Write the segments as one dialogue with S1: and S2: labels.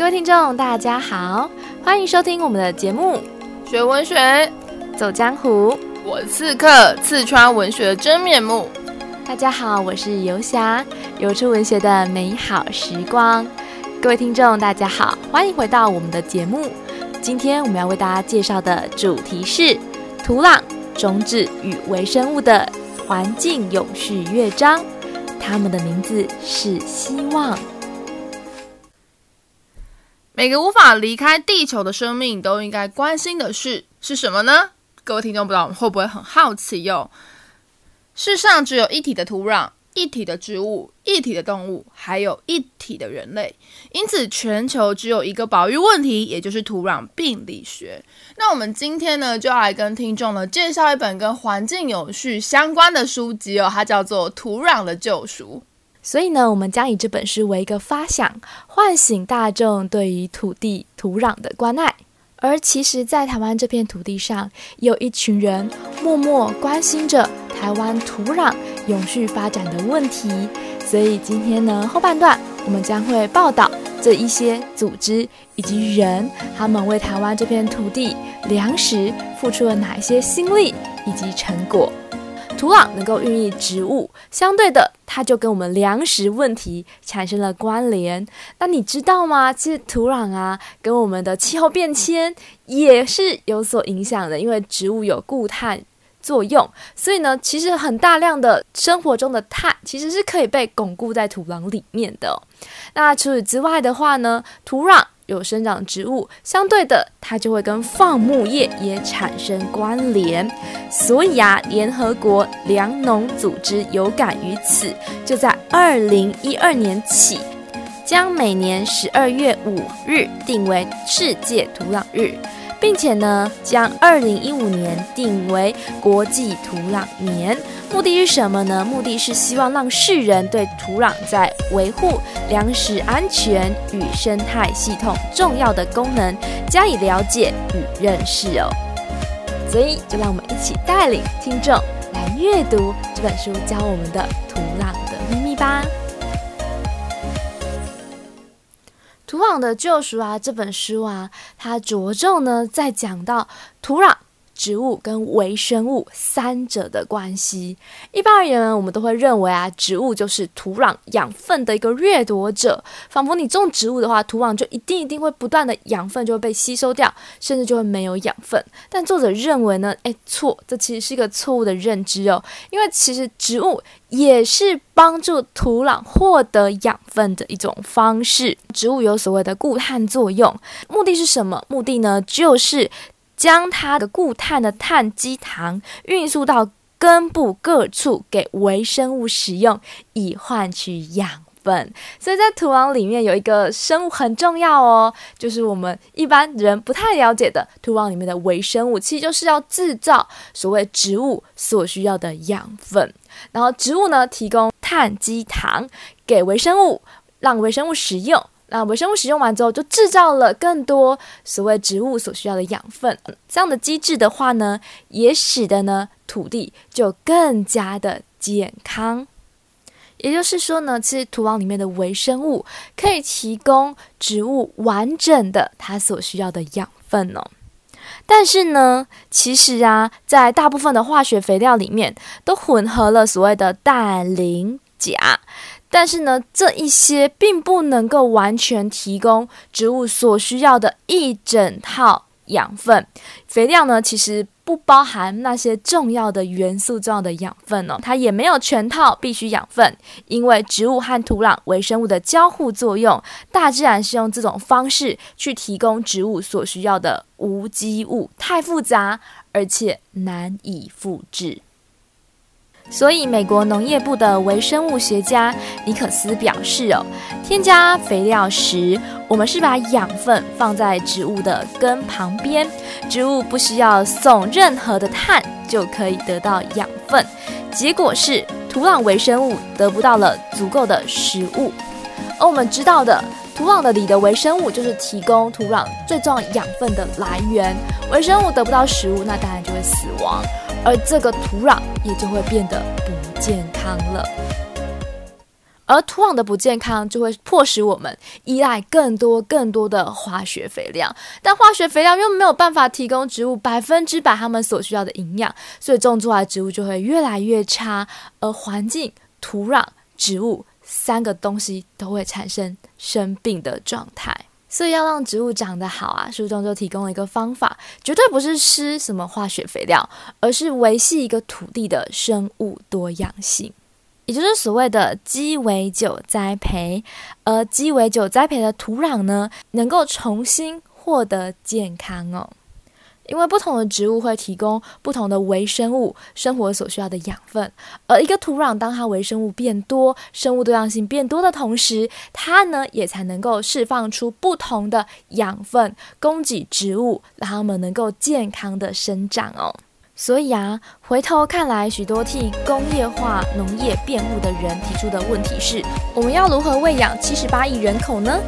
S1: 各位听众，大家好，欢迎收听我们的节目《
S2: 学文学
S1: 走江湖》，
S2: 我刺客刺穿文学的真面目。
S1: 大家好，我是游侠，游出文学的美好时光。各位听众，大家好，欢迎回到我们的节目。今天我们要为大家介绍的主题是土壤、种子与微生物的环境永续乐章，它们的名字是希望。
S2: 每个无法离开地球的生命都应该关心的事是什么呢？各位听众，不知道会不会很好奇哟？世上只有一体的土壤。一体的植物、一体的动物，还有一体的人类，因此全球只有一个保育问题，也就是土壤病理学。那我们今天呢，就要来跟听众呢介绍一本跟环境有序相关的书籍哦，它叫做《土壤的救赎》。
S1: 所以呢，我们将以这本书为一个发想，唤醒大众对于土地、土壤的关爱。而其实，在台湾这片土地上，有一群人默默关心着台湾土壤永续发展的问题。所以今天呢，后半段我们将会报道这一些组织以及人，他们为台湾这片土地粮食付出了哪一些心力以及成果。土壤能够孕育植物，相对的，它就跟我们粮食问题产生了关联。那你知道吗？其实土壤啊，跟我们的气候变迁也是有所影响的。因为植物有固碳作用，所以呢，其实很大量的生活中的碳其实是可以被巩固在土壤里面的。那除此之外的话呢，土壤。有生长植物，相对的，它就会跟放牧业也产生关联。所以啊，联合国粮农组织有感于此，就在二零一二年起，将每年十二月五日定为世界土壤日。并且呢，将二零一五年定为国际土壤年，目的是什么呢？目的是希望让世人对土壤在维护粮食安全与生态系统重要的功能加以了解与认识哦。所以，就让我们一起带领听众来阅读这本书教我们的土壤的秘密吧。土壤的救赎啊，这本书啊，它着重呢在讲到土壤。植物跟微生物三者的关系，一般而言呢，我们都会认为啊，植物就是土壤养分的一个掠夺者，仿佛你种植物的话，土壤就一定一定会不断的养分就会被吸收掉，甚至就会没有养分。但作者认为呢，诶，错，这其实是一个错误的认知哦，因为其实植物也是帮助土壤获得养分的一种方式。植物有所谓的固碳作用，目的是什么？目的呢，就是。将它的固碳的碳基糖运输到根部各处给微生物使用，以换取养分。所以在土壤里面有一个生物很重要哦，就是我们一般人不太了解的土壤里面的微生物，其实就是要制造所谓植物所需要的养分。然后植物呢，提供碳基糖给微生物，让微生物使用。那微生物使用完之后，就制造了更多所谓植物所需要的养分。这样的机制的话呢，也使得呢土地就更加的健康。也就是说呢，其实土壤里面的微生物可以提供植物完整的它所需要的养分哦。但是呢，其实啊，在大部分的化学肥料里面都混合了所谓的氮、磷、钾。但是呢，这一些并不能够完全提供植物所需要的一整套养分。肥料呢，其实不包含那些重要的元素、重要的养分哦，它也没有全套必需养分。因为植物和土壤、微生物的交互作用，大自然是用这种方式去提供植物所需要的无机物，太复杂，而且难以复制。所以，美国农业部的微生物学家尼可斯表示：“哦，添加肥料时，我们是把养分放在植物的根旁边，植物不需要送任何的碳就可以得到养分。结果是，土壤微生物得不到了足够的食物。而我们知道的，土壤的里的微生物就是提供土壤最重要养分的来源。微生物得不到食物，那当然就会死亡。”而这个土壤也就会变得不健康了。而土壤的不健康就会迫使我们依赖更多更多的化学肥料，但化学肥料又没有办法提供植物百分之百它们所需要的营养，所以种出来的植物就会越来越差，而环境、土壤、植物三个东西都会产生生病的状态。所以要让植物长得好啊，书中就提供了一个方法，绝对不是施什么化学肥料，而是维系一个土地的生物多样性。也就是所谓的鸡尾酒栽培，而鸡尾酒栽培的土壤呢，能够重新获得健康哦。因为不同的植物会提供不同的微生物生活所需要的养分，而一个土壤当它微生物变多、生物多样性变多的同时，它呢也才能够释放出不同的养分，供给植物，让它们能够健康的生长哦。所以啊，回头看来，许多替工业化农业辩护的人提出的问题是：我们要如何喂养七十八亿人口呢？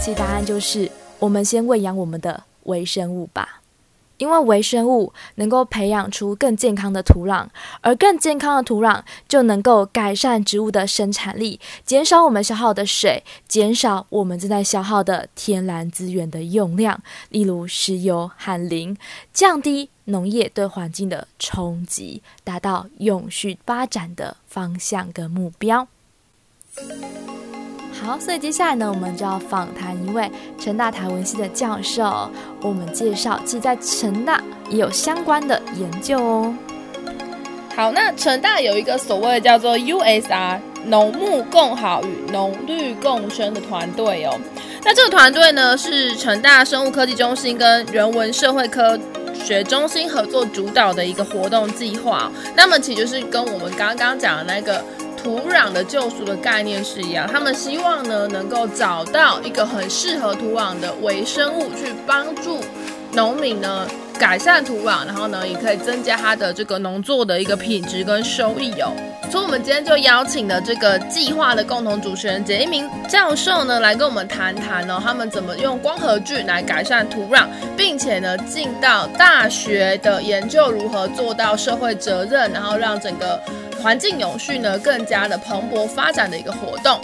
S1: 其答案就是：我们先喂养我们的微生物吧。因为微生物能够培养出更健康的土壤，而更健康的土壤就能够改善植物的生产力，减少我们消耗的水，减少我们正在消耗的天然资源的用量，例如石油和磷，降低农业对环境的冲击，达到永续发展的方向跟目标。好，所以接下来呢，我们就要访谈一位成大台文系的教授，我们介绍，其在成大也有相关的研究哦。
S2: 好，那成大有一个所谓的叫做 USR 农牧共好与农绿共生的团队哦。那这个团队呢，是成大生物科技中心跟人文社会科学中心合作主导的一个活动计划。那么，其实就是跟我们刚刚讲的那个。土壤的救赎的概念是一样，他们希望呢能够找到一个很适合土壤的微生物，去帮助农民呢改善土壤，然后呢也可以增加他的这个农作的一个品质跟收益哦。所以，我们今天就邀请了这个计划的共同主持人简一鸣教授呢来跟我们谈谈哦，他们怎么用光合菌来改善土壤，并且呢进到大学的研究如何做到社会责任，然后让整个。环境永续呢，更加的蓬勃发展的一个活动。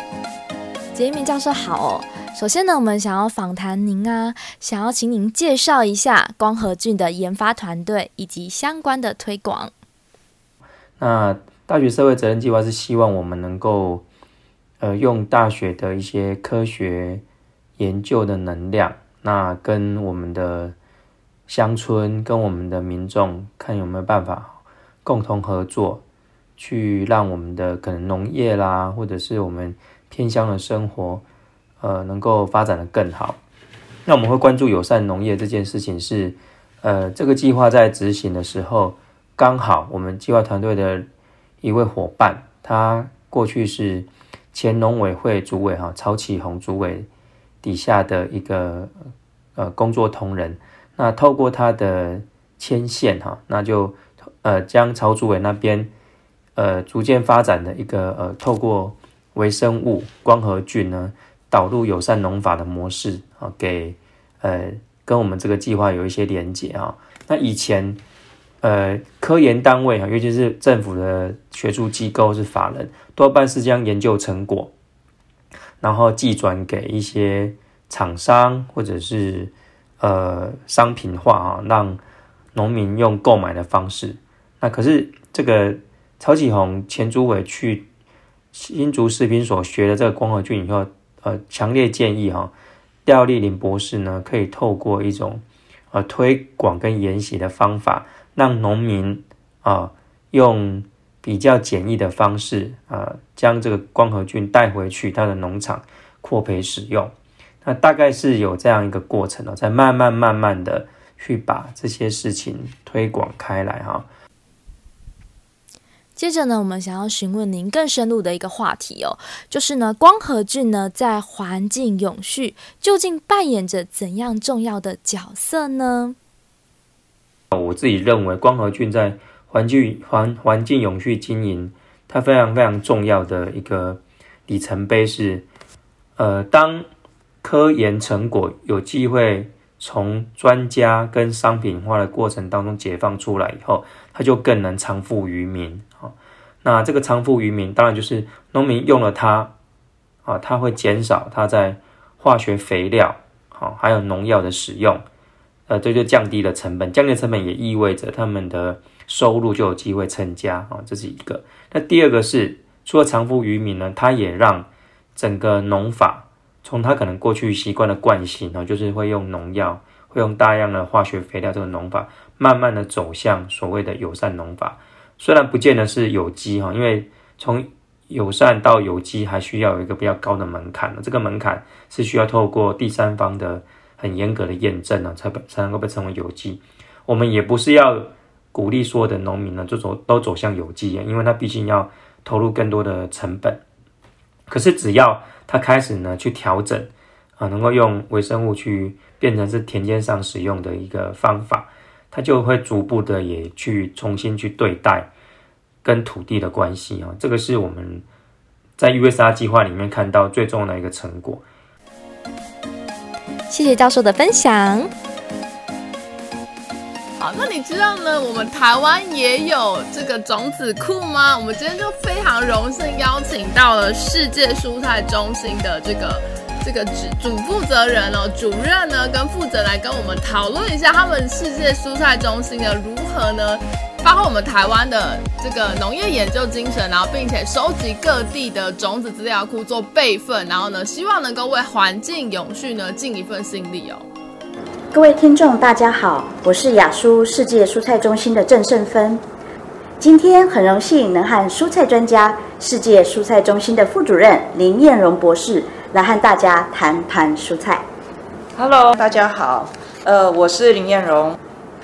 S1: 简一鸣教授好哦。首先呢，我们想要访谈您啊，想要请您介绍一下光合菌的研发团队以及相关的推广。
S3: 那大学社会责任计划是希望我们能够，呃，用大学的一些科学研究的能量，那跟我们的乡村、跟我们的民众，看有没有办法共同合作。去让我们的可能农业啦，或者是我们偏乡的生活，呃，能够发展得更好。那我们会关注友善农业这件事情是，呃，这个计划在执行的时候，刚好我们计划团队的一位伙伴，他过去是前农委会主委哈曹启宏主委底下的一个呃工作同仁，那透过他的牵线哈，那就呃将曹主委那边。呃，逐渐发展的一个呃，透过微生物光合菌呢，导入友善农法的模式啊，给呃跟我们这个计划有一些连结啊。那以前呃，科研单位啊，尤其是政府的学术机构是法人，多半是将研究成果，然后寄转给一些厂商或者是呃商品化啊，让农民用购买的方式。那可是这个。曹启宏前主委去新竹食品所学的这个光合菌以后，呃，强烈建议哈，廖丽玲博士呢，可以透过一种呃推广跟研习的方法，让农民啊、用比较简易的方式啊、呃，将这个光合菌带回去他的农场扩培使用。那大概是有这样一个过程哦，在慢慢慢慢的去把这些事情推广开来哈。
S1: 接着呢，我们想要询问您更深入的一个话题哦，就是呢，光合菌呢在环境永续究竟扮演着怎样重要的角色呢？
S3: 我自己认为，光合菌在环境环环境永续经营，它非常非常重要的一个里程碑是，呃，当科研成果有机会从专家跟商品化的过程当中解放出来以后，它就更能长富于民。那这个长富于民，当然就是农民用了它，啊，它会减少它在化学肥料好还有农药的使用，呃，这就降低了成本，降低成本也意味着他们的收入就有机会增加啊，这是一个。那第二个是，除了长夫渔民呢，他也让整个农法从他可能过去习惯的惯性啊，就是会用农药。会用大量的化学肥料，这个农法慢慢的走向所谓的友善农法，虽然不见得是有机哈，因为从友善到有机还需要有一个比较高的门槛，这个门槛是需要透过第三方的很严格的验证呢，才才能够被称为有机。我们也不是要鼓励所有的农民呢就走都走向有机，因为他毕竟要投入更多的成本。可是只要他开始呢去调整啊，能够用微生物去。变成是田间上使用的一个方法，它就会逐步的也去重新去对待跟土地的关系啊，这个是我们在 USR 计划里面看到最重要的一个成果。
S1: 谢谢教授的分享。
S2: 好，那你知道呢？我们台湾也有这个种子库吗？我们今天就非常荣幸邀请到了世界蔬菜中心的这个。这个主主负责人哦，主任呢跟负责来跟我们讨论一下，他们世界蔬菜中心呢如何呢发挥我们台湾的这个农业研究精神，然后并且收集各地的种子资料库做备份，然后呢希望能够为环境永续呢尽一份心力哦。
S4: 各位听众大家好，我是亚蔬世界蔬菜中心的郑胜芬，今天很荣幸能和蔬菜专家、世界蔬菜中心的副主任林燕荣博士。来和大家谈谈蔬菜。
S5: Hello，大家好，呃，我是林燕荣。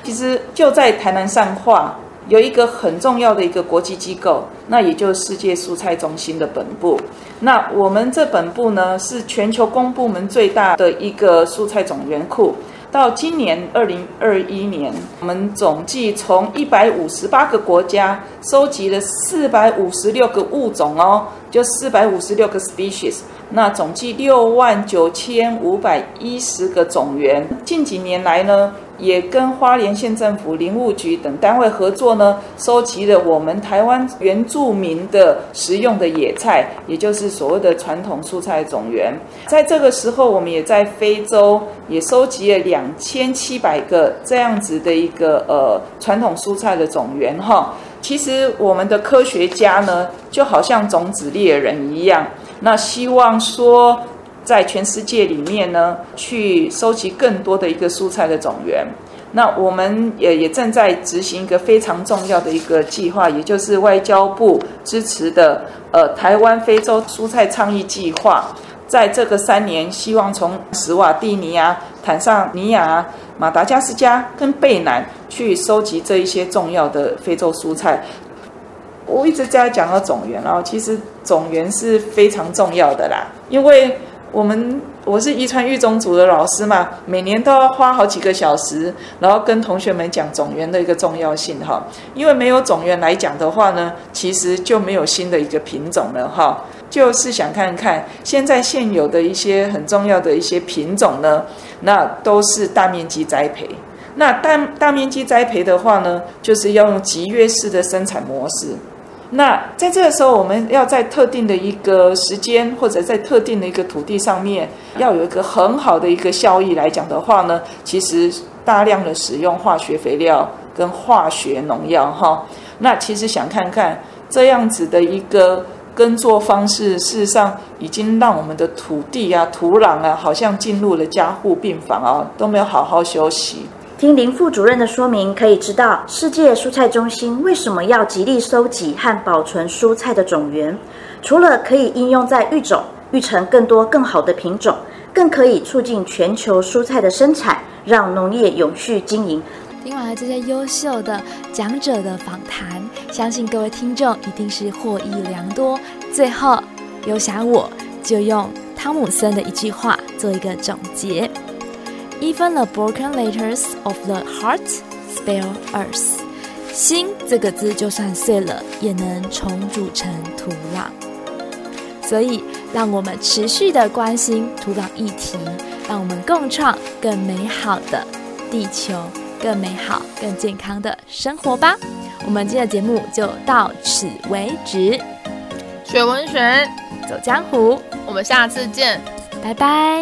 S5: 其实就在台南上化有一个很重要的一个国际机构，那也就是世界蔬菜中心的本部。那我们这本部呢，是全球公部门最大的一个蔬菜种源库。到今年二零二一年，我们总计从一百五十八个国家收集了四百五十六个物种哦，就四百五十六个 species。那总计六万九千五百一十个种源。近几年来呢，也跟花莲县政府林务局等单位合作呢，收集了我们台湾原住民的食用的野菜，也就是所谓的传统蔬菜种源。在这个时候，我们也在非洲也收集了两千七百个这样子的一个呃传统蔬菜的种源哈。其实我们的科学家呢，就好像种子猎人一样。那希望说，在全世界里面呢，去收集更多的一个蔬菜的种源。那我们也也正在执行一个非常重要的一个计划，也就是外交部支持的呃台湾非洲蔬菜倡议计划。在这个三年，希望从史瓦蒂尼亚、坦桑尼亚、马达加斯加跟贝南去收集这一些重要的非洲蔬菜。我一直在讲到种源，然后其实种源是非常重要的啦，因为我们我是遗传育种组的老师嘛，每年都要花好几个小时，然后跟同学们讲种源的一个重要性哈，因为没有种源来讲的话呢，其实就没有新的一个品种了哈，就是想看看现在现有的一些很重要的一些品种呢，那都是大面积栽培，那大大面积栽培的话呢，就是要用集约式的生产模式。那在这个时候，我们要在特定的一个时间，或者在特定的一个土地上面，要有一个很好的一个效益来讲的话呢，其实大量的使用化学肥料跟化学农药哈，那其实想看看这样子的一个耕作方式，事实上已经让我们的土地啊、土壤啊，好像进入了加护病房啊，都没有好好休息。
S4: 听林副主任的说明，可以知道世界蔬菜中心为什么要极力收集和保存蔬菜的种源。除了可以应用在育种，育成更多更好的品种，更可以促进全球蔬菜的生产，让农业永续经营。
S1: 听完了这些优秀的讲者的访谈，相信各位听众一定是获益良多。最后，有想我就用汤姆森的一句话做一个总结。Even the broken letters of the heart spell earth。心这个字就算碎了，也能重组成土壤。所以，让我们持续的关心土壤议题，让我们共创更美好的地球，更美好、更健康的生活吧。我们今天的节目就到此为止。
S2: 学文学，
S1: 走江湖。
S2: 我们下次见，
S1: 拜拜。